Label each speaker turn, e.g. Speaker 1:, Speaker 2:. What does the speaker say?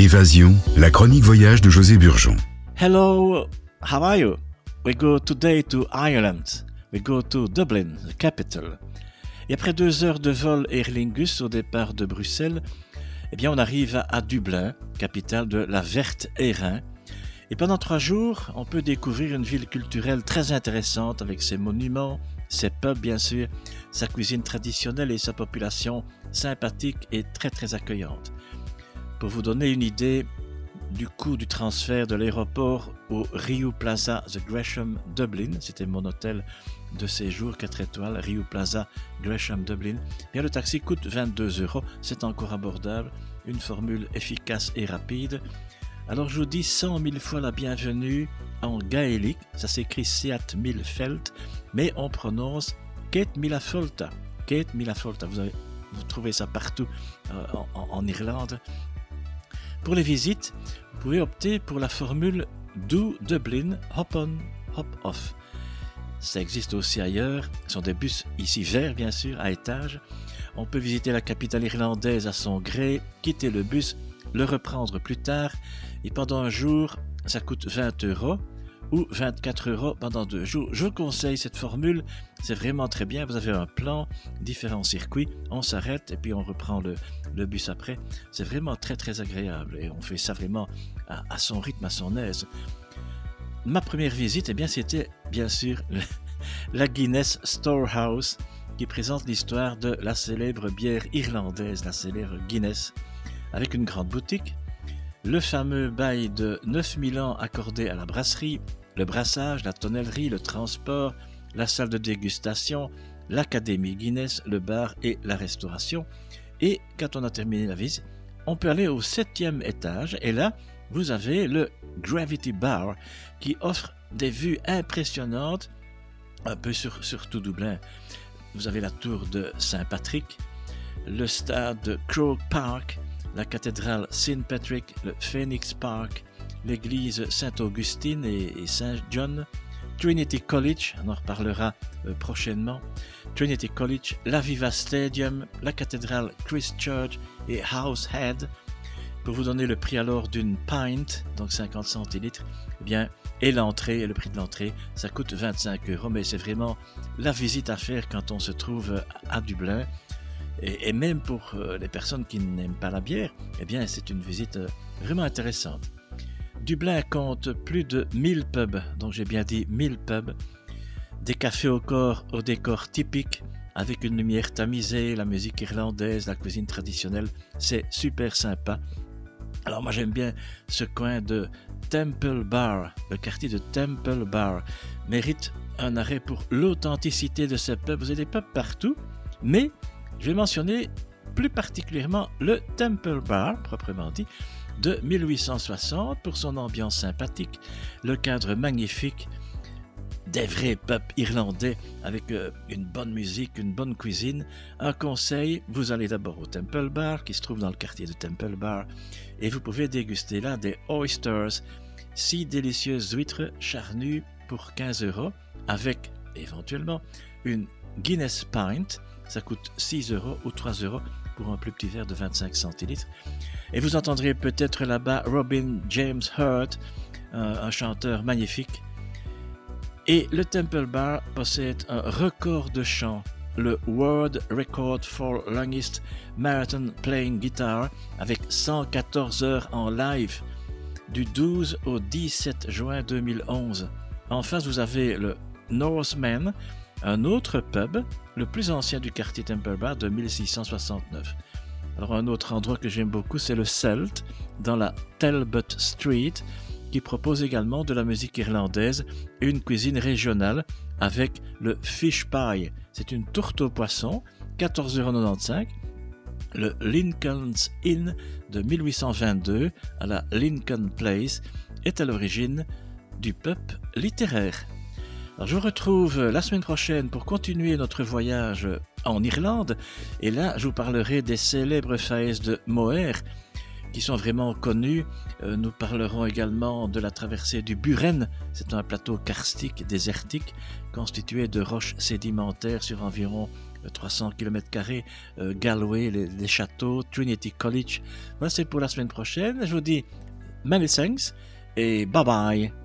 Speaker 1: Évasion, la chronique voyage de José Burgeon.
Speaker 2: Hello, how are you? We go today to Ireland. We go to Dublin, the capital. Et après deux heures de vol Aer Lingus au départ de Bruxelles, eh bien on arrive à Dublin, capitale de la Verte Airain. Et pendant trois jours, on peut découvrir une ville culturelle très intéressante avec ses monuments, ses pubs bien sûr, sa cuisine traditionnelle et sa population sympathique et très très accueillante. Pour vous donner une idée du coût du transfert de l'aéroport au Rio Plaza The Gresham Dublin, c'était mon hôtel de séjour 4 étoiles, Rio Plaza Gresham Dublin, bien le taxi coûte 22 euros, c'est encore abordable, une formule efficace et rapide. Alors je vous dis 100 000 fois la bienvenue en gaélique, ça s'écrit Seat Milfeld, mais on prononce Kate Milafolta. Kate Milafolta, vous, vous trouvez ça partout euh, en, Irlande. Pour les visites, vous pouvez opter pour la formule Do Dublin Hop On, Hop Off. Ça existe aussi ailleurs. Ce sont des bus ici verts, bien sûr, à étage. On peut visiter la capitale irlandaise à son gré, quitter le bus, le reprendre plus tard. Et pendant un jour, ça coûte 20 euros ou 24 euros pendant deux jours. Je vous conseille cette formule, c'est vraiment très bien. Vous avez un plan, différents circuits, on s'arrête et puis on reprend le, bus après. C'est vraiment très très agréable et on fait ça vraiment à, à son rythme, à son aise. Ma première visite, eh bien, c'était bien sûr la Guinness Storehouse qui présente l'histoire de la célèbre bière irlandaise, la célèbre Guinness, avec une grande boutique, le fameux bail de 9000 ans accordé à la brasserie, le brassage, la tonnellerie, le transport, la salle de dégustation, l'académie Guinness, le bar et la restauration. Et quand on a terminé la visite, on peut aller au septième étage et là, vous avez le Gravity Bar qui offre des vues impressionnantes un peu sur, tout Dublin. Vous avez la tour de Saint-Patrick, le stade de Croke Park, la cathédrale Saint Patrick, le Phoenix Park, l'église Saint-Augustine et, Saint-John, Trinity College, on en reparlera euh, prochainement, Trinity College, l'Aviva Stadium, la cathédrale Christ Church et Househead. Pour vous donner le prix alors d'une pint, donc 50 centilitres, eh bien, et l'entrée, le prix de l'entrée, ça coûte 25 euros, mais c'est vraiment la visite à faire quand on se trouve à Dublin. Et, et même pour euh, les personnes qui n'aiment pas la bière, eh bien, c'est une visite euh, vraiment intéressante. Dublin compte plus de 1000 pubs, donc j'ai bien dit 1000 pubs, des cafés au corps au décor typique, avec une lumière tamisée, la musique irlandaise, la cuisine traditionnelle, c'est super sympa. Alors moi j'aime bien ce coin de Temple Bar, le quartier de Temple Bar, mérite un arrêt pour l'authenticité de ce pub. Vous avez des pubs partout, mais je vais mentionner plus particulièrement le Temple Bar, proprement dit, de 1860 pour son ambiance sympathique, le cadre magnifique, des vrais pubs irlandais avec euh, une bonne musique, une bonne cuisine. Un conseil, vous allez d'abord au Temple Bar qui se trouve dans le quartier de Temple Bar et vous pouvez déguster là des oysters, six délicieuses huîtres charnues pour 15 euros avec éventuellement une Guinness Pint, ça coûte 6 euros ou 3 euros pour un plus petit verre de 25 centilitres. Et vous entendrez peut-être là-bas Robin James Hurt, un, un chanteur magnifique. Et le Temple Bar possède un record de chant, le World Record for Longest Marathon Playing Guitar, avec 114 heures en live du 12 au 17 juin 2011. En face, vous avez le Northman, un autre pub, le plus ancien du quartier Temple Bar de 1669. Alors un autre endroit que j'aime beaucoup, c'est le Celt, dans la Talbot Street, qui propose également de la musique irlandaise et une cuisine régionale avec le Fish Pie. C'est une tourte au poisson, 14,95€. Le Lincoln's Inn de 1822 à la Lincoln Place est à l'origine du pub littéraire. Je vous retrouve la semaine prochaine pour continuer notre voyage en Irlande. Et là, je vous parlerai des célèbres falaises de Moher qui sont vraiment connues. Euh, nous parlerons également de la traversée du Buren. C'est un plateau karstique désertique constitué de roches sédimentaires sur environ 300 km, Galway, les, les, châteaux, Trinity College. Voilà, c'est pour la semaine prochaine. Je vous dis many thanks et bye bye.